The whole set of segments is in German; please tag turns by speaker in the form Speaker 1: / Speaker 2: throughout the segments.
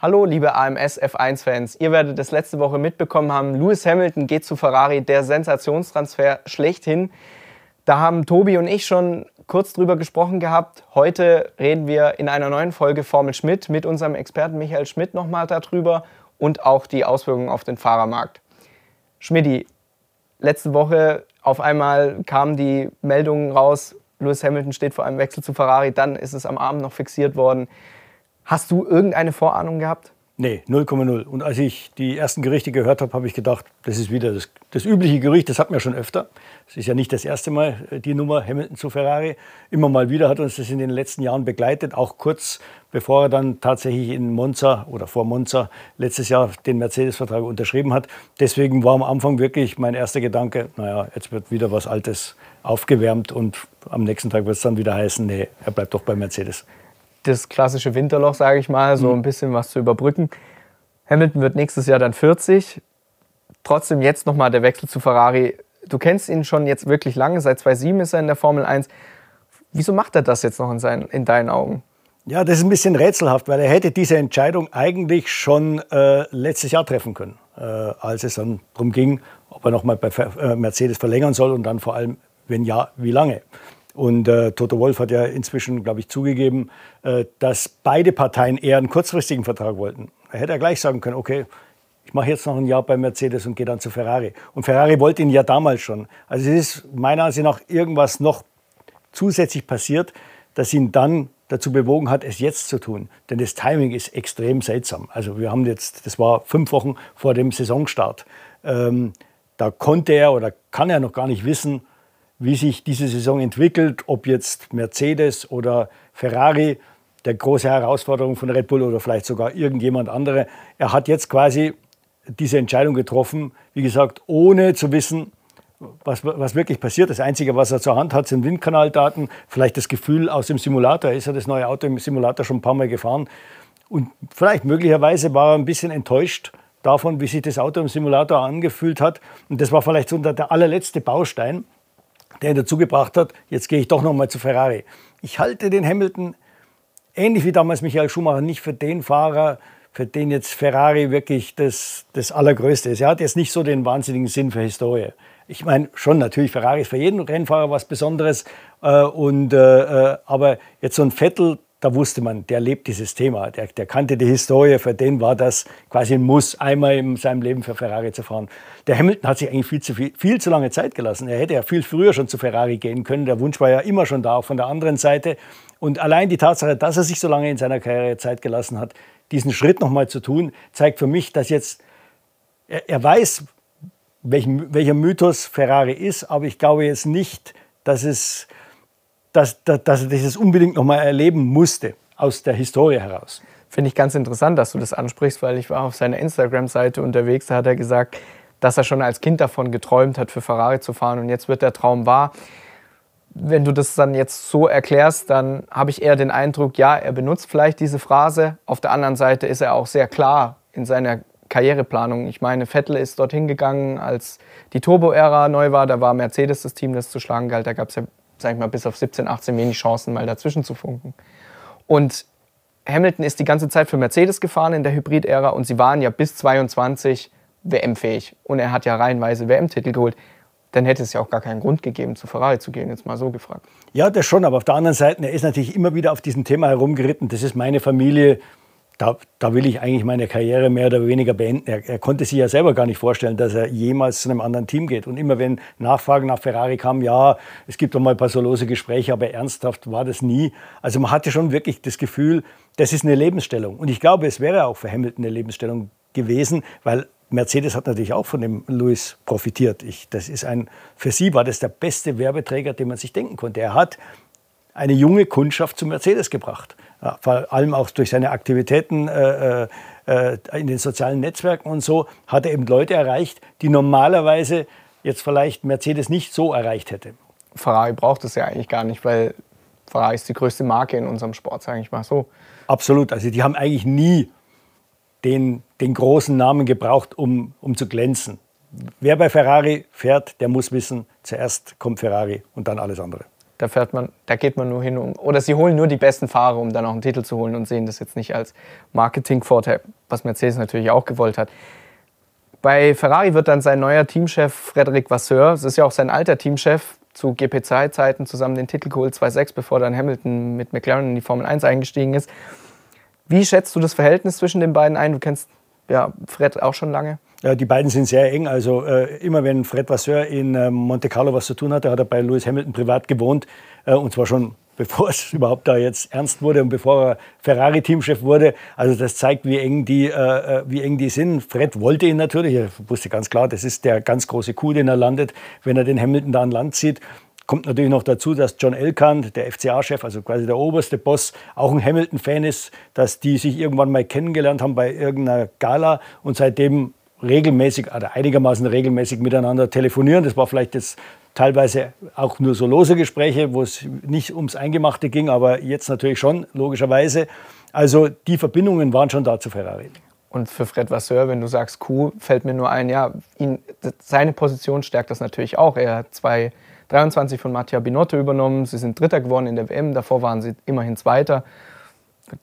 Speaker 1: Hallo, liebe AMS F1-Fans. Ihr werdet es letzte Woche mitbekommen haben. Lewis Hamilton geht zu Ferrari, der Sensationstransfer schlechthin. Da haben Tobi und ich schon kurz drüber gesprochen gehabt. Heute reden wir in einer neuen Folge Formel Schmidt mit unserem Experten Michael Schmidt nochmal darüber und auch die Auswirkungen auf den Fahrermarkt. Schmidti, letzte Woche auf einmal kamen die Meldungen raus, Lewis Hamilton steht vor einem Wechsel zu Ferrari, dann ist es am Abend noch fixiert worden. Hast du irgendeine Vorahnung gehabt?
Speaker 2: Nee, 0,0. Und als ich die ersten Gerüchte gehört habe, habe ich gedacht, das ist wieder das, das übliche Gerücht, das hatten wir schon öfter. Es ist ja nicht das erste Mal äh, die Nummer Hamilton zu Ferrari. Immer mal wieder hat uns das in den letzten Jahren begleitet, auch kurz bevor er dann tatsächlich in Monza oder vor Monza letztes Jahr den Mercedes-Vertrag unterschrieben hat. Deswegen war am Anfang wirklich mein erster Gedanke, naja, jetzt wird wieder was Altes aufgewärmt und am nächsten Tag wird es dann wieder heißen, nee, er bleibt doch bei Mercedes
Speaker 1: das klassische Winterloch, sage ich mal, so mhm. ein bisschen was zu überbrücken. Hamilton wird nächstes Jahr dann 40. Trotzdem jetzt nochmal der Wechsel zu Ferrari. Du kennst ihn schon jetzt wirklich lange, seit 2007 ist er in der Formel 1. Wieso macht er das jetzt noch in, seinen, in deinen Augen?
Speaker 2: Ja, das ist ein bisschen rätselhaft, weil er hätte diese Entscheidung eigentlich schon äh, letztes Jahr treffen können, äh, als es dann darum ging, ob er nochmal bei äh, Mercedes verlängern soll und dann vor allem, wenn ja, wie lange. Und äh, Toto Wolf hat ja inzwischen, glaube ich, zugegeben, äh, dass beide Parteien eher einen kurzfristigen Vertrag wollten. Er hätte ja gleich sagen können, okay, ich mache jetzt noch ein Jahr bei Mercedes und gehe dann zu Ferrari. Und Ferrari wollte ihn ja damals schon. Also es ist meiner Ansicht nach irgendwas noch zusätzlich passiert, das ihn dann dazu bewogen hat, es jetzt zu tun. Denn das Timing ist extrem seltsam. Also wir haben jetzt, das war fünf Wochen vor dem Saisonstart. Ähm, da konnte er oder kann er noch gar nicht wissen, wie sich diese Saison entwickelt, ob jetzt Mercedes oder Ferrari der große Herausforderung von Red Bull oder vielleicht sogar irgendjemand andere. Er hat jetzt quasi diese Entscheidung getroffen, wie gesagt, ohne zu wissen, was, was wirklich passiert. Das Einzige, was er zur Hand hat, sind Windkanaldaten, vielleicht das Gefühl aus dem Simulator. Er ist ja das neue Auto im Simulator schon ein paar Mal gefahren. Und vielleicht möglicherweise war er ein bisschen enttäuscht davon, wie sich das Auto im Simulator angefühlt hat. Und das war vielleicht so der allerletzte Baustein der ihn dazu gebracht hat, jetzt gehe ich doch noch mal zu Ferrari. Ich halte den Hamilton, ähnlich wie damals Michael Schumacher, nicht für den Fahrer, für den jetzt Ferrari wirklich das, das Allergrößte ist. Er hat jetzt nicht so den wahnsinnigen Sinn für Historie. Ich meine, schon natürlich, Ferrari ist für jeden Rennfahrer was Besonderes. Äh, und, äh, äh aber jetzt so ein Vettel, da wusste man, der lebt dieses Thema, der, der, kannte die Historie, für den war das quasi ein Muss, einmal in seinem Leben für Ferrari zu fahren. Der Hamilton hat sich eigentlich viel zu, viel, viel zu lange Zeit gelassen. Er hätte ja viel früher schon zu Ferrari gehen können. Der Wunsch war ja immer schon da, auch von der anderen Seite. Und allein die Tatsache, dass er sich so lange in seiner Karriere Zeit gelassen hat, diesen Schritt nochmal zu tun, zeigt für mich, dass jetzt er, er weiß, welchen, welcher Mythos Ferrari ist, aber ich glaube jetzt nicht, dass es dass, dass, dass er das unbedingt noch mal erleben musste, aus der Historie heraus.
Speaker 1: Finde ich ganz interessant, dass du das ansprichst, weil ich war auf seiner Instagram-Seite unterwegs, da hat er gesagt, dass er schon als Kind davon geträumt hat, für Ferrari zu fahren und jetzt wird der Traum wahr. Wenn du das dann jetzt so erklärst, dann habe ich eher den Eindruck, ja, er benutzt vielleicht diese Phrase. Auf der anderen Seite ist er auch sehr klar in seiner Karriereplanung. Ich meine, Vettel ist dorthin gegangen, als die Turbo-Ära neu war. Da war Mercedes das Team, das zu schlagen galt. Da gab es ja sag ich mal, bis auf 17, 18 wenig Chancen, mal dazwischen zu funken. Und Hamilton ist die ganze Zeit für Mercedes gefahren in der Hybrid-Ära und sie waren ja bis 22 WM-fähig. Und er hat ja reihenweise WM-Titel geholt. Dann hätte es ja auch gar keinen Grund gegeben, zu Ferrari zu gehen, jetzt mal so gefragt.
Speaker 2: Ja, das schon, aber auf der anderen Seite, er ist natürlich immer wieder auf diesem Thema herumgeritten. Das ist meine Familie, da, da, will ich eigentlich meine Karriere mehr oder weniger beenden. Er, er, konnte sich ja selber gar nicht vorstellen, dass er jemals zu einem anderen Team geht. Und immer wenn Nachfragen nach Ferrari kamen, ja, es gibt doch mal ein paar so lose Gespräche, aber ernsthaft war das nie. Also man hatte schon wirklich das Gefühl, das ist eine Lebensstellung. Und ich glaube, es wäre auch für Hamilton eine Lebensstellung gewesen, weil Mercedes hat natürlich auch von dem Lewis profitiert. Ich, das ist ein, für sie war das der beste Werbeträger, den man sich denken konnte. Er hat eine junge Kundschaft zu Mercedes gebracht vor allem auch durch seine Aktivitäten äh, äh, in den sozialen Netzwerken und so, hat er eben Leute erreicht, die normalerweise jetzt vielleicht Mercedes nicht so erreicht hätte.
Speaker 1: Ferrari braucht es ja eigentlich gar nicht, weil Ferrari ist die größte Marke in unserem Sport, sage ich mal so.
Speaker 2: Absolut. Also die haben eigentlich nie den, den großen Namen gebraucht, um, um zu glänzen. Wer bei Ferrari fährt, der muss wissen, zuerst kommt Ferrari und dann alles andere.
Speaker 1: Da fährt man, da geht man nur hin, um, oder sie holen nur die besten Fahrer, um dann auch einen Titel zu holen und sehen das jetzt nicht als Marketingvorteil, was Mercedes natürlich auch gewollt hat. Bei Ferrari wird dann sein neuer Teamchef Frederic Vasseur, das ist ja auch sein alter Teamchef, zu GP2-Zeiten zusammen den Titel geholt, 2.6, bevor dann Hamilton mit McLaren in die Formel 1 eingestiegen ist. Wie schätzt du das Verhältnis zwischen den beiden ein? Du kennst ja Fred auch schon lange.
Speaker 2: Ja, die beiden sind sehr eng. Also äh, immer wenn Fred Vasseur in äh, Monte Carlo was zu tun hatte, hat er bei Lewis Hamilton privat gewohnt. Äh, und zwar schon bevor es überhaupt da jetzt ernst wurde und bevor er Ferrari-Teamchef wurde. Also das zeigt, wie eng, die, äh, äh, wie eng die sind. Fred wollte ihn natürlich. Er wusste ganz klar, das ist der ganz große Coup, den er landet, wenn er den Hamilton da an Land zieht. Kommt natürlich noch dazu, dass John Elkann, der FCA-Chef, also quasi der oberste Boss, auch ein Hamilton-Fan ist, dass die sich irgendwann mal kennengelernt haben bei irgendeiner Gala und seitdem regelmäßig oder einigermaßen regelmäßig miteinander telefonieren. Das war vielleicht jetzt teilweise auch nur so lose Gespräche, wo es nicht ums Eingemachte ging, aber jetzt natürlich schon, logischerweise. Also die Verbindungen waren schon da zu Ferrari.
Speaker 1: Und für Fred Vasseur, wenn du sagst Q, fällt mir nur ein, ja, ihn, seine Position stärkt das natürlich auch. Er hat zwei 23 von Mattia Binotto übernommen. Sie sind Dritter geworden in der WM. Davor waren sie immerhin Zweiter.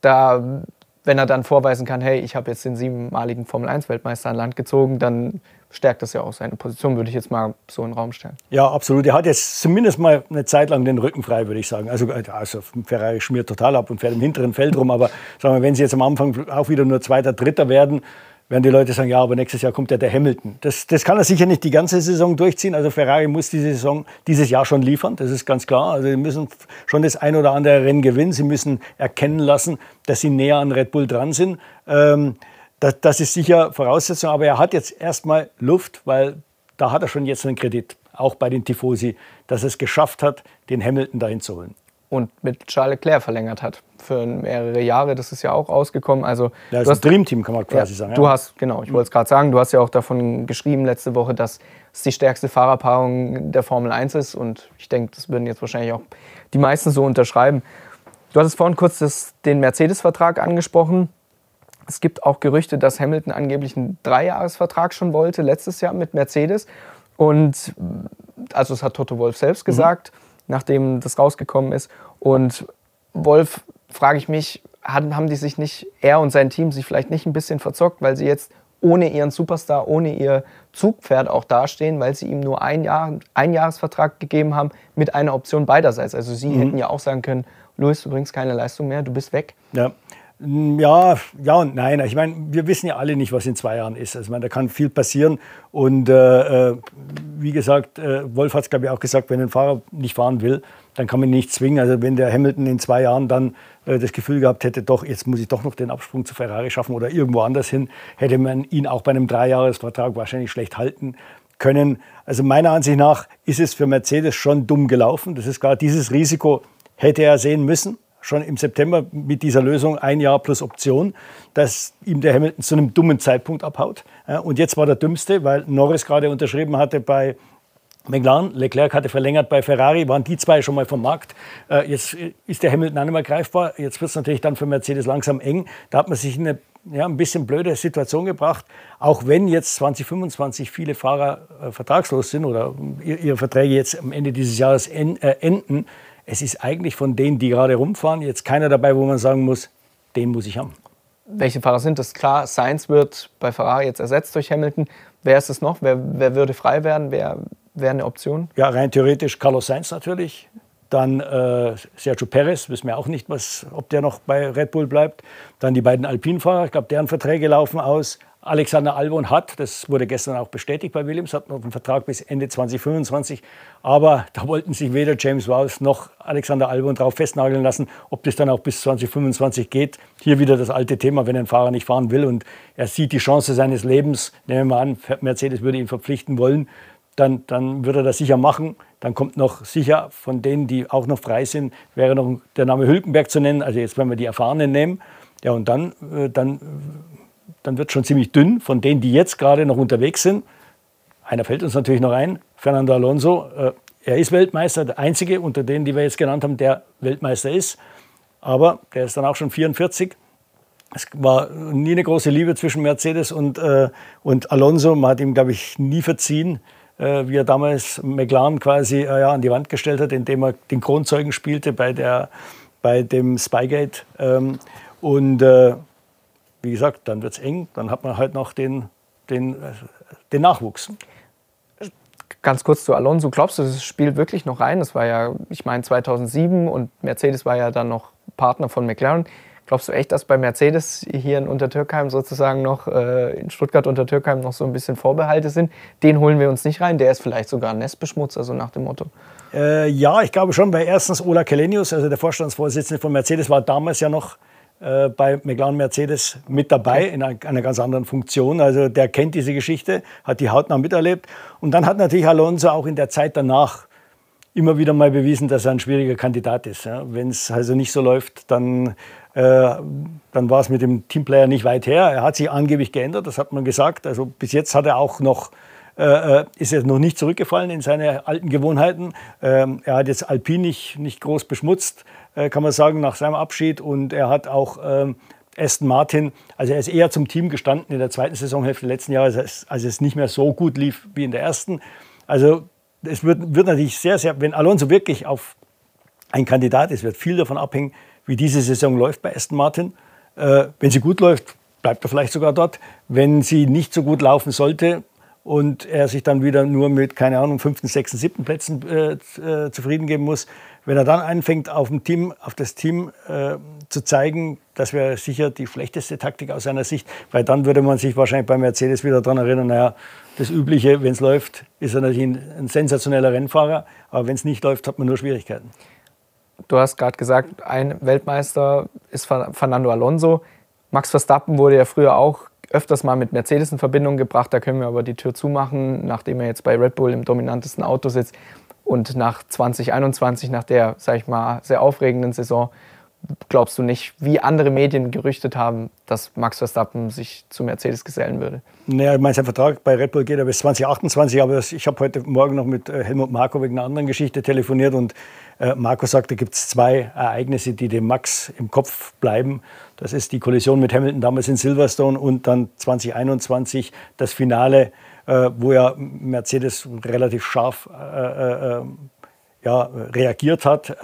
Speaker 1: Da, wenn er dann vorweisen kann, hey, ich habe jetzt den siebenmaligen Formel-1-Weltmeister an Land gezogen, dann stärkt das ja auch seine Position, würde ich jetzt mal so in den Raum stellen.
Speaker 2: Ja, absolut. Er hat jetzt zumindest mal eine Zeit lang den Rücken frei, würde ich sagen. Also, also Ferrari schmiert total ab und fährt im hinteren Feld rum. Aber sagen wir, wenn sie jetzt am Anfang auch wieder nur Zweiter, Dritter werden, werden die Leute sagen, ja, aber nächstes Jahr kommt ja der Hamilton. Das, das kann er sicher nicht die ganze Saison durchziehen. Also Ferrari muss diese Saison, dieses Jahr schon liefern, das ist ganz klar. Also sie müssen schon das ein oder andere Rennen gewinnen. Sie müssen erkennen lassen, dass sie näher an Red Bull dran sind. Ähm, das, das ist sicher Voraussetzung. Aber er hat jetzt erstmal Luft, weil da hat er schon jetzt einen Kredit, auch bei den Tifosi, dass er es geschafft hat, den Hamilton dahin zu holen
Speaker 1: und mit Charles Leclerc verlängert hat für mehrere Jahre. Das ist ja auch rausgekommen. Also
Speaker 2: ja, das ist ein Dreamteam, kann man quasi ja, sagen.
Speaker 1: Ja. Du hast, genau, ich wollte es gerade sagen, du hast ja auch davon geschrieben letzte Woche, dass es die stärkste Fahrerpaarung der Formel 1 ist. Und ich denke, das würden jetzt wahrscheinlich auch die meisten so unterschreiben. Du hattest vorhin kurz das, den Mercedes-Vertrag angesprochen. Es gibt auch Gerüchte, dass Hamilton angeblich einen Dreijahresvertrag schon wollte, letztes Jahr mit Mercedes. Und also das hat Toto Wolf selbst mhm. gesagt. Mhm nachdem das rausgekommen ist. Und Wolf, frage ich mich, haben die sich nicht, er und sein Team, sich vielleicht nicht ein bisschen verzockt, weil sie jetzt ohne ihren Superstar, ohne ihr Zugpferd auch dastehen, weil sie ihm nur ein Jahr, einen Jahresvertrag gegeben haben mit einer Option beiderseits. Also sie mhm. hätten ja auch sagen können, Luis, du bringst keine Leistung mehr, du bist weg.
Speaker 2: Ja. Ja, ja und nein. Ich meine, wir wissen ja alle nicht, was in zwei Jahren ist. Also, ich meine, da kann viel passieren. Und äh, äh wie gesagt, äh, Wolf hat es, glaube ich, auch gesagt, wenn ein Fahrer nicht fahren will, dann kann man ihn nicht zwingen. Also wenn der Hamilton in zwei Jahren dann äh, das Gefühl gehabt hätte, doch, jetzt muss ich doch noch den Absprung zu Ferrari schaffen oder irgendwo anders hin, hätte man ihn auch bei einem Dreijahresvertrag wahrscheinlich schlecht halten können. Also meiner Ansicht nach ist es für Mercedes schon dumm gelaufen. Das ist klar, dieses Risiko hätte er sehen müssen schon im September mit dieser Lösung ein Jahr plus Option, dass ihm der Hamilton zu einem dummen Zeitpunkt abhaut. Und jetzt war der dümmste, weil Norris gerade unterschrieben hatte bei McLaren, Leclerc hatte verlängert bei Ferrari, waren die zwei schon mal vom Markt. Äh, jetzt ist der Hamilton auch nicht mehr greifbar. Jetzt wird es natürlich dann für Mercedes langsam eng. Da hat man sich in eine ja, ein bisschen blöde Situation gebracht. Auch wenn jetzt 2025 viele Fahrer äh, vertragslos sind oder ihre Verträge jetzt am Ende dieses Jahres en, äh, enden, es ist eigentlich von denen, die gerade rumfahren, jetzt keiner dabei, wo man sagen muss, den muss ich haben.
Speaker 1: Welche Fahrer sind das? Klar, Sainz wird bei Ferrari jetzt ersetzt durch Hamilton. Wer ist es noch? Wer, wer würde frei werden? Wer wäre eine Option?
Speaker 2: Ja, rein theoretisch Carlos Sainz natürlich. Dann äh, Sergio Perez, wissen wir auch nicht, was, ob der noch bei Red Bull bleibt. Dann die beiden Alpinfahrer, ich glaube, deren Verträge laufen aus. Alexander Albon hat, das wurde gestern auch bestätigt bei Williams, hat noch einen Vertrag bis Ende 2025. Aber da wollten sich weder James Rouse noch Alexander Albon darauf festnageln lassen, ob das dann auch bis 2025 geht. Hier wieder das alte Thema, wenn ein Fahrer nicht fahren will und er sieht die Chance seines Lebens, nehmen wir mal an, Mercedes würde ihn verpflichten wollen, dann, dann würde er das sicher machen. Dann kommt noch sicher von denen, die auch noch frei sind, wäre noch der Name Hülkenberg zu nennen. Also jetzt, wenn wir die Erfahrenen nehmen. Ja, und dann, äh, dann dann wird es schon ziemlich dünn von denen, die jetzt gerade noch unterwegs sind. Einer fällt uns natürlich noch ein, Fernando Alonso. Äh, er ist Weltmeister, der einzige unter denen, die wir jetzt genannt haben, der Weltmeister ist. Aber der ist dann auch schon 44. Es war nie eine große Liebe zwischen Mercedes und, äh, und Alonso. Man hat ihm, glaube ich, nie verziehen. äh, wie er damals McLaren quasi äh, ja, an die Wand gestellt hat, indem er den Kronzeugen spielte bei, der, bei dem Spygate. Ähm, und äh, wie gesagt, dann wird es eng, dann hat man halt noch den, den, den Nachwuchs.
Speaker 1: Ganz kurz zu Alonso, glaubst du, das spielt wirklich noch rein? Das war ja, ich meine, 2007 und Mercedes war ja dann noch Partner von McLaren. Glaubst du echt, dass bei Mercedes hier in Untertürkheim sozusagen noch, äh, in Stuttgart Untertürkheim noch so ein bisschen Vorbehalte sind? Den holen wir uns nicht rein, der ist vielleicht sogar ein Nestbeschmutzer, so nach dem Motto.
Speaker 2: Äh, ja, ich glaube schon, weil erstens Ola Kelenius, also der Vorstandsvorsitzende von Mercedes, war damals ja noch äh, bei McLaren Mercedes mit dabei in einer, einer, ganz anderen Funktion. Also der kennt diese Geschichte, hat die hautnah miterlebt. Und dann hat natürlich Alonso auch in der Zeit danach immer wieder mal bewiesen, dass er ein schwieriger Kandidat ist. Ja. Wenn es also nicht so läuft, dann, äh, dann war es mit dem Teamplayer nicht weit her. Er hat sich angeblich geändert, das hat man gesagt. Also bis jetzt hat er auch noch äh, äh ist er noch nicht zurückgefallen in seine alten Gewohnheiten. Ähm, er hat jetzt Alpine nicht, nicht groß beschmutzt. Äh, kann man sagen, nach seinem Abschied. Und er hat auch ähm, Aston Martin, also er ist eher zum Team gestanden in der zweiten Saisonhälfte letzten Jahres, als es nicht mehr so gut lief wie in der ersten. Also es wird, wird natürlich sehr, sehr, wenn Alonso wirklich auf ein Kandidat ist, wird viel davon abhängen, wie diese Saison läuft bei Aston Martin. Äh, wenn sie gut läuft, bleibt er vielleicht sogar dort. Wenn sie nicht so gut laufen sollte, und er sich dann wieder nur mit, keine Ahnung, fünften, sechsten, siebten Plätzen äh, äh, zufrieden geben muss. Wenn er dann anfängt, auf, dem Team, auf das Team äh, zu zeigen, das wäre sicher die schlechteste Taktik aus seiner Sicht, weil dann würde man sich wahrscheinlich bei Mercedes wieder daran erinnern, naja, das Übliche, wenn es läuft, ist er natürlich ein, ein sensationeller Rennfahrer, aber wenn es nicht läuft, hat man nur Schwierigkeiten.
Speaker 1: Du hast gerade gesagt, ein Weltmeister ist Fernando Alonso. Max Verstappen wurde ja früher auch öfters mal mit Mercedes in Verbindung gebracht. Da können wir aber die Tür zumachen, nachdem er jetzt bei Red Bull im dominantesten Auto sitzt. Und nach 2021, nach der, sag ich mal, sehr aufregenden Saison, glaubst du nicht, wie andere Medien gerüchtet haben, dass Max Verstappen sich zu Mercedes gesellen würde?
Speaker 2: Naja, ich meine, sein Vertrag bei Red Bull geht ja bis 2028, aber ich habe heute Morgen noch mit äh, Helmut Marko wegen einer anderen Geschichte telefoniert und äh, Marco sagt, da gibt es zwei Ereignisse, die dem Max im Kopf bleiben. Das ist die Kollision mit Hamilton damals in Silverstone und dann 2021 das Finale, äh, wo ja Mercedes relativ scharf ja, reagiert hat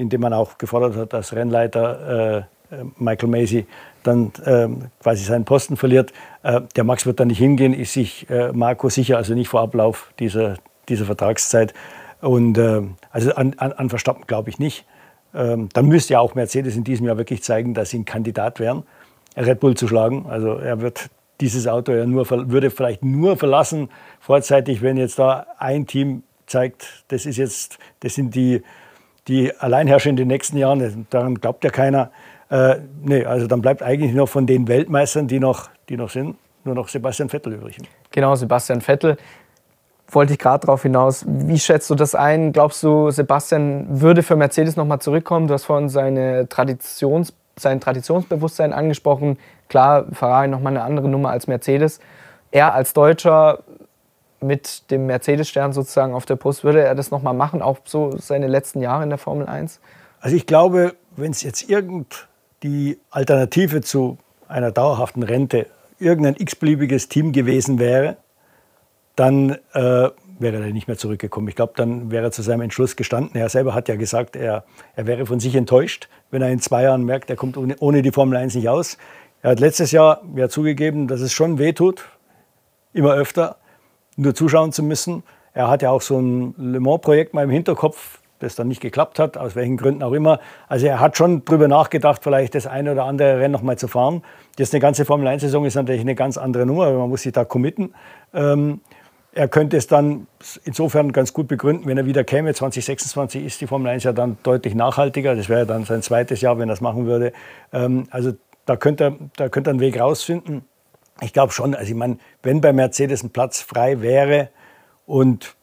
Speaker 2: indem man auch gefordert hat, dass Rennleiter äh, Michael Macy dann äh, quasi seinen Posten verliert. Äh, der Max wird dann nicht hingehen, ist sich äh, Marco sicher, also nicht vor Ablauf dieser, dieser Vertragszeit. Und äh, also an, an, an Verstappen glaube ich nicht. Ähm, dann müsste ja auch Mercedes in diesem Jahr wirklich zeigen, dass sie ein Kandidat wären, Red Bull zu schlagen. Also er wird dieses Auto ja nur, würde vielleicht nur verlassen vorzeitig, wenn jetzt da ein Team zeigt, das ist jetzt, das sind die die Alleinherrscher in den nächsten Jahren, daran glaubt ja keiner. Äh, nee, also dann bleibt eigentlich noch von den Weltmeistern, die noch, die noch sind, nur noch Sebastian Vettel übrig.
Speaker 1: Genau, Sebastian Vettel. Wollte ich gerade darauf hinaus. Wie schätzt du das ein? Glaubst du, Sebastian würde für Mercedes nochmal zurückkommen? Du hast vorhin seine Traditions, sein Traditionsbewusstsein angesprochen. Klar, Ferrari nochmal eine andere Nummer als Mercedes. Er als Deutscher mit dem Mercedes-Stern sozusagen auf der Brust, würde er das nochmal machen, auch so seine letzten Jahre in der Formel 1?
Speaker 2: Also ich glaube, wenn es jetzt irgend die Alternative zu einer dauerhaften Rente irgendein x-beliebiges Team gewesen wäre, dann äh, wäre er nicht mehr zurückgekommen. Ich glaube, dann wäre er zu seinem Entschluss gestanden. Er selber hat ja gesagt, er, er wäre von sich enttäuscht, wenn er in zwei Jahren merkt, er kommt ohne, ohne die Formel 1 nicht aus. Er hat letztes Jahr ja zugegeben, dass es schon wehtut, immer öfter nur zuschauen zu müssen. Er hat ja auch so ein Le Mans-Projekt mal im Hinterkopf, das dann nicht geklappt hat, aus welchen Gründen auch immer. Also er hat schon darüber nachgedacht, vielleicht das eine oder andere Rennen noch mal zu fahren. Jetzt eine ganze Formel-1-Saison ist natürlich eine ganz andere Nummer, man muss sich da committen. Ähm, er könnte es dann insofern ganz gut begründen, wenn er wieder käme. 2026 ist die Formel 1 ja dann deutlich nachhaltiger. Das wäre dann sein zweites Jahr, wenn er das machen würde. Ähm, also da könnte da könnte er einen Weg rausfinden. Ich glaube schon, also ich meine, wenn bei Mercedes ein Platz frei wäre und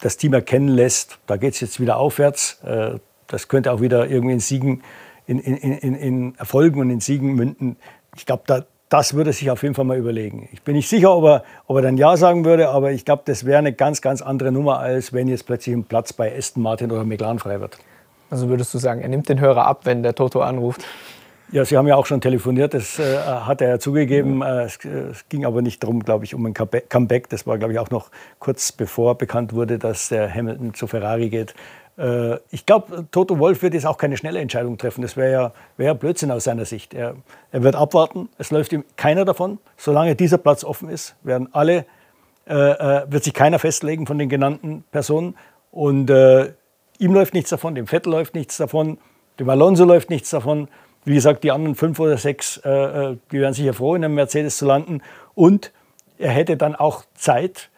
Speaker 2: das Team erkennen lässt, da geht es jetzt wieder aufwärts, äh, das könnte auch wieder irgendwie in Siegen, in, in, in, in Erfolgen und in Siegen münden. Ich glaube, da, das würde sich auf jeden Fall mal überlegen. Ich bin nicht sicher, ob er, ob er dann Ja sagen würde, aber ich glaube, das wäre eine ganz, ganz andere Nummer, als wenn jetzt plötzlich ein Platz bei Aston Martin oder McLaren frei wird.
Speaker 1: Also würdest du sagen, er nimmt den Hörer ab, wenn der Toto anruft?
Speaker 2: Ja, Sie haben ja auch schon telefoniert, das äh, hat er ja zugegeben. Äh, es, es, ging aber nicht darum, glaube ich, um ein Comeback. Das war, glaube ich, auch noch kurz bevor bekannt wurde, dass der Hamilton zu Ferrari geht. Äh, ich glaube, Toto Wolf wird jetzt auch keine schnelle Entscheidung treffen. Das wäre ja, wär Blödsinn aus seiner Sicht. Er, er, wird abwarten. Es läuft ihm keiner davon. Solange dieser Platz offen ist, werden alle, äh, äh, wird sich keiner festlegen von den genannten Personen. Und äh, ihm läuft nichts davon, dem Vettel läuft nichts davon, dem Alonso läuft nichts davon. Wie gesagt, die anderen fünf oder sechs, äh, äh, die wären sicher froh, in einem Mercedes zu landen. Und er hätte dann auch Zeit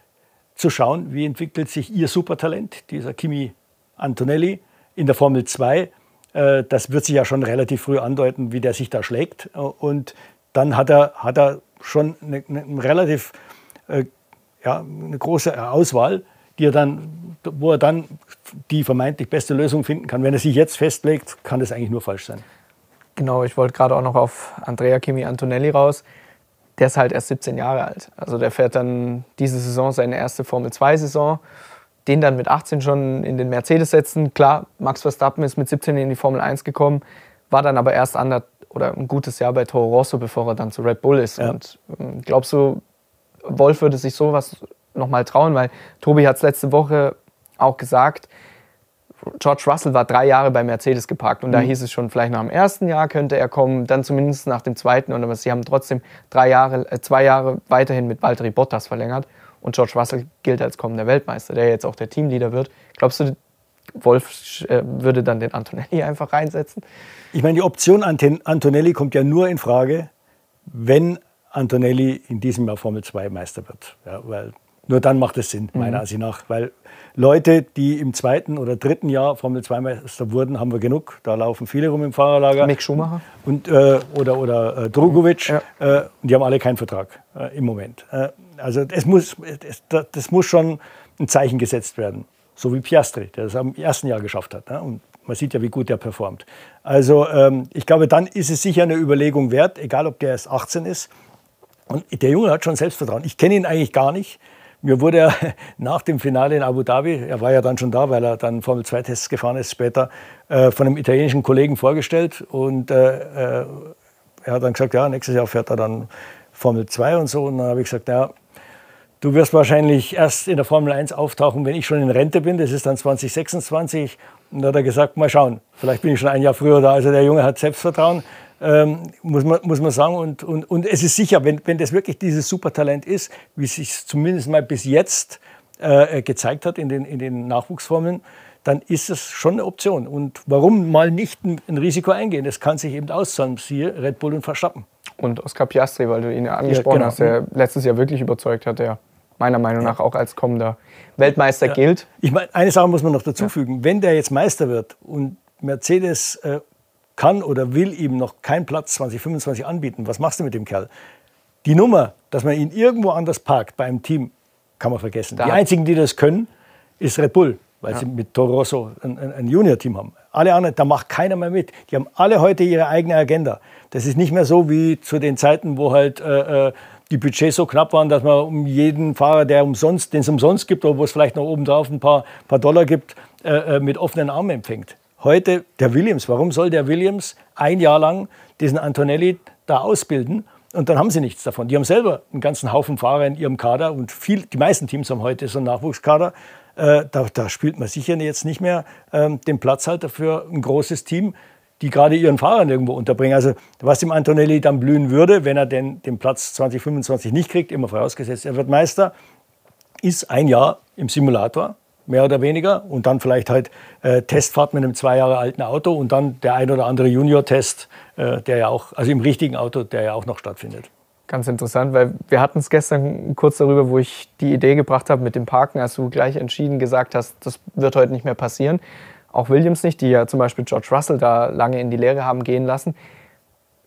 Speaker 2: zu schauen, wie entwickelt sich ihr Supertalent, dieser Kimi Antonelli in der Formel 2. Äh, das wird sich ja schon relativ früh andeuten, wie der sich da schlägt. Und dann hat er, hat er schon eine, eine relativ äh, ja, eine große Auswahl, die er dann, wo er dann die vermeintlich beste Lösung finden kann. Wenn er sich jetzt festlegt, kann das eigentlich nur falsch sein.
Speaker 1: Genau, ich wollte gerade auch noch auf Andrea Kimi Antonelli raus. Der ist halt erst 17 Jahre alt. Also der fährt dann diese Saison seine erste Formel-2-Saison. Den dann mit 18 schon in den Mercedes setzen. Klar, Max Verstappen ist mit 17 in die Formel 1 gekommen, war dann aber erst ander, oder ein gutes Jahr bei Toro Rosso, bevor er dann zu Red Bull ist. Ja. Und ähm, glaubst du, Wolf würde sich sowas nochmal trauen? Weil Tobi hat es letzte Woche auch gesagt, George Russell war drei Jahre bei Mercedes geparkt und mhm. da hieß es schon, vielleicht nach dem ersten Jahr könnte er kommen, dann zumindest nach dem zweiten. Und sie haben trotzdem drei Jahre, äh, zwei Jahre weiterhin mit Valtteri Bottas verlängert. Und George Russell gilt als kommender Weltmeister, der jetzt auch der Teamleader wird. Glaubst du, Wolf äh, würde dann den Antonelli einfach reinsetzen?
Speaker 2: Ich meine, die Option Antonelli kommt ja nur in Frage, wenn Antonelli in diesem Jahr Formel 2 Meister wird. Ja, weil nur dann macht es Sinn, meiner mhm. Ansicht nach. Weil Leute, die im zweiten oder dritten Jahr Formel 2 Meister wurden, haben wir genug. Da laufen viele rum im Fahrerlager.
Speaker 1: Mick Schumacher.
Speaker 2: Und, äh, oder oder äh, Drogovic. Ja. Äh, und die haben alle keinen Vertrag äh, im Moment. Äh, also es muss, es, das muss schon ein Zeichen gesetzt werden. So wie Piastri, der das im ersten Jahr geschafft hat. Ne? Und man sieht ja, wie gut der performt. Also ähm, ich glaube, dann ist es sicher eine Überlegung wert, egal ob der erst 18 ist. Und der Junge hat schon Selbstvertrauen. Ich kenne ihn eigentlich gar nicht. Mir wurde er nach dem Finale in Abu Dhabi, er war ja dann schon da, weil er dann Formel 2 Tests gefahren ist später, äh, von einem italienischen Kollegen vorgestellt. Und äh, äh, er hat dann gesagt, ja, nächstes Jahr fährt er dann Formel 2 und so. Und dann habe ich gesagt, ja, du wirst wahrscheinlich erst in der Formel 1 auftauchen, wenn ich schon in Rente bin. Das ist dann 2026. Und dann hat er gesagt, mal schauen, vielleicht bin ich schon ein Jahr früher da. Also der Junge hat Selbstvertrauen ähm, muss, man, muss man sagen. Und, und, und es ist sicher, wenn, wenn das wirklich dieses Supertalent ist, wie es sich zumindest mal bis jetzt äh, gezeigt hat in den, in den Nachwuchsformeln, dann ist es schon eine Option. Und warum mal nicht ein, ein Risiko eingehen? Das kann sich eben auszahlen, siehe Red Bull und Verstappen.
Speaker 1: Und Oscar Piastri, weil du ihn ja angesprochen ja, genau. hast, der letztes Jahr wirklich überzeugt hat, der meiner Meinung nach auch als kommender Weltmeister ja. gilt.
Speaker 2: Ich meine, eine Sache muss man noch dazu fügen. Wenn der jetzt Meister wird und Mercedes äh, kann oder will ihm noch keinen Platz 2025 anbieten, was machst du mit dem Kerl? Die Nummer, dass man ihn irgendwo anders parkt bei einem Team, kann man vergessen. Da die einzigen, die das können, ist Red Bull, weil ja. sie mit Toro Rosso ein, ein Junior-Team haben. Alle anderen, da macht keiner mehr mit. Die haben alle heute ihre eigene Agenda. Das ist nicht mehr so wie zu den Zeiten, wo halt äh, äh die Budgets so knapp waren, dass man um jeden Fahrer, der umsonst, den es umsonst gibt, oder wo es vielleicht noch obendrauf ein paar, paar Dollar gibt, äh, äh mit offenen Armen empfängt heute der Williams. Warum soll der Williams ein Jahr lang diesen Antonelli da ausbilden? Und dann haben sie nichts davon. Die haben selber einen ganzen Haufen Fahrer in ihrem Kader und viel, die meisten Teams haben heute so einen Nachwuchskader. Äh, da, da, spielt man sicher jetzt nicht mehr ähm, den Platzhalter für ein großes Team, die gerade ihren Fahrern irgendwo unterbringen. Also was dem Antonelli dann blühen würde, wenn er den, den Platz 2025 nicht kriegt, immer vorausgesetzt, er wird Meister, ist ein Jahr im Simulator mehr oder weniger. Und dann vielleicht halt äh, Testfahrt mit einem zwei Jahre alten Auto und dann der ein oder andere Junior-Test, äh, der ja auch, also im richtigen Auto, der ja auch noch stattfindet.
Speaker 1: Ganz interessant, weil wir hatten es gestern kurz darüber, wo ich die Idee gebracht habe mit dem Parken, als du gleich entschieden gesagt hast, das wird heute nicht mehr passieren. Auch Williams nicht, die ja zum Beispiel George Russell da lange in die Lehre haben gehen lassen.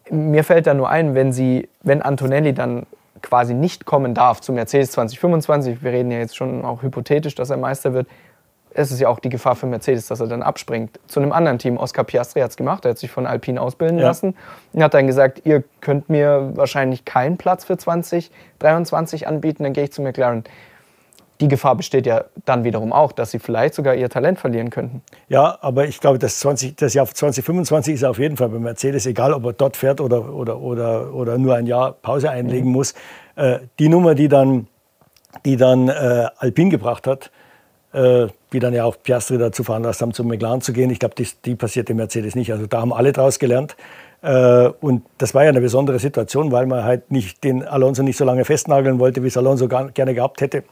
Speaker 1: Mir fällt da nur ein, wenn sie, wenn Antonelli dann quasi nicht kommen darf zu Mercedes 2025, wir reden ja jetzt schon auch hypothetisch, dass er Meister wird, es ist ja auch die Gefahr für Mercedes, dass er dann abspringt. Zu einem anderen Team, Oscar Piastri hat es gemacht, er hat sich von Alpine ausbilden ja. lassen und hat dann gesagt, ihr könnt mir wahrscheinlich keinen Platz für 2023 anbieten, dann gehe ich zu McLaren. Die Gefahr besteht ja dann wiederum auch, dass sie vielleicht sogar ihr Talent verlieren könnten.
Speaker 2: Ja, aber ich glaube, das, 20, das Jahr 2025 ist auf jeden Fall bei Mercedes, egal ob er dort fährt oder, oder, oder, oder nur ein Jahr Pause einlegen mhm. muss. Äh, die Nummer, die dann, die dann äh, Alpine gebracht hat, äh, die dann ja auch Piastri dazu veranlasst haben, zum McLaren zu gehen, ich glaube, die, die passiert dem Mercedes nicht. Also da haben alle draus gelernt. Äh, und das war ja eine besondere Situation, weil man halt nicht den Alonso nicht so lange festnageln wollte, wie es Alonso gerne gehabt hätte.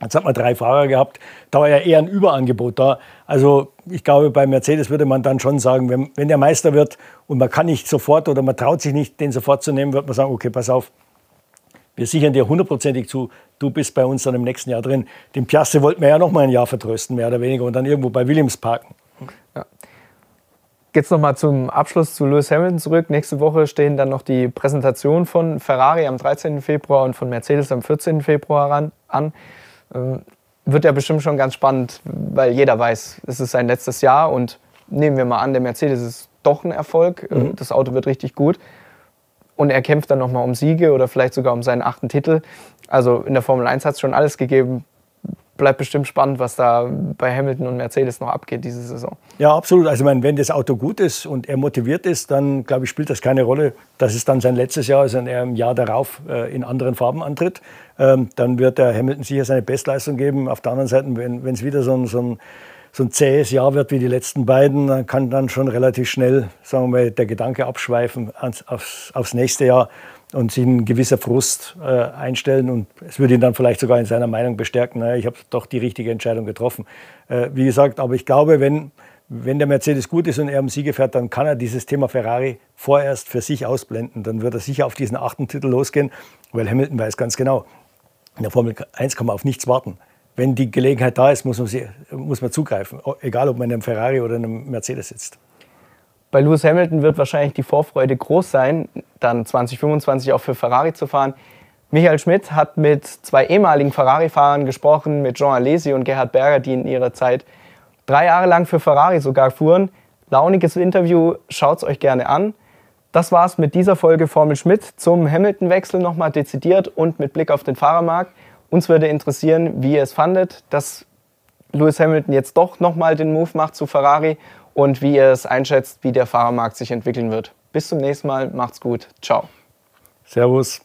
Speaker 2: Jetzt hat man drei Fahrer gehabt, da war ja eher ein Überangebot da. Also ich glaube, bei Mercedes würde man dann schon sagen, wenn, wenn der Meister wird und man kann nicht sofort oder man traut sich nicht, den sofort zu nehmen, wird man sagen, okay, pass auf, wir sichern dir hundertprozentig zu, du bist bei uns dann im nächsten Jahr drin. Den Piastri wollten wir ja noch mal ein Jahr vertrösten, mehr oder weniger, und dann irgendwo bei Williams parken. Ja.
Speaker 1: Jetzt noch mal zum Abschluss zu Lewis Hamilton zurück. Nächste Woche stehen dann noch die Präsentation von Ferrari am 13. Februar und von Mercedes am 14. Februar an. Ähm, wird ja bestimmt schon ganz spannend, weil jeder weiß, es ist sein letztes Jahr und nehmen wir mal an, der Mercedes ist doch ein Erfolg. Äh, mhm. Das Auto wird richtig gut. Und er kämpft dann nochmal um Siege oder vielleicht sogar um seinen achten Titel. Also in der Formel 1 hat es schon alles gegeben bleibt bestimmt spannend, was da bei Hamilton und Mercedes noch abgeht diese Saison.
Speaker 2: Ja, absolut. Also ich meine, wenn das Auto gut ist und er motiviert ist, dann glaube ich, spielt das keine Rolle, dass es dann sein letztes Jahr ist und er im Jahr darauf äh, in anderen Farben antritt. Ähm, dann wird der Hamilton sicher seine Bestleistung geben. Auf der anderen Seite, wenn es wieder so ein, so, ein, so ein zähes Jahr wird wie die letzten beiden, dann kann dann schon relativ schnell, sagen wir mal, der Gedanke abschweifen ans, aufs, aufs nächste Jahr und sich ein gewisser Frust äh, einstellen und es würde ihn dann vielleicht sogar in seiner Meinung bestärken, naja, ich habe doch die richtige Entscheidung getroffen. Äh, wie gesagt, aber ich glaube, wenn, wenn der Mercedes gut ist und er am Siege fährt, dann kann er dieses Thema Ferrari vorerst für sich ausblenden. Dann wird er sicher auf diesen achten Titel losgehen, weil Hamilton weiß ganz genau, in der Formel 1 kann man auf nichts warten. Wenn die Gelegenheit da ist, muss man, sie, muss man zugreifen, egal ob man in einem Ferrari oder in einem Mercedes sitzt.
Speaker 1: Bei Lewis Hamilton wird wahrscheinlich die Vorfreude groß sein, dann 2025 auch für Ferrari zu fahren. Michael Schmidt hat mit zwei ehemaligen Ferrari-Fahrern gesprochen, mit Jean Alesi und Gerhard Berger, die in ihrer Zeit drei Jahre lang für Ferrari sogar fuhren. Launiges Interview, schaut es euch gerne an. Das war's mit dieser Folge Formel Schmidt zum Hamilton-Wechsel nochmal dezidiert und mit Blick auf den Fahrermarkt. Uns würde interessieren, wie ihr es fandet, dass Lewis Hamilton jetzt doch nochmal den Move macht zu Ferrari und wie ihr es einschätzt, wie der Fahrermarkt sich entwickeln wird. Bis zum nächsten Mal, macht's gut, ciao.
Speaker 2: Servus.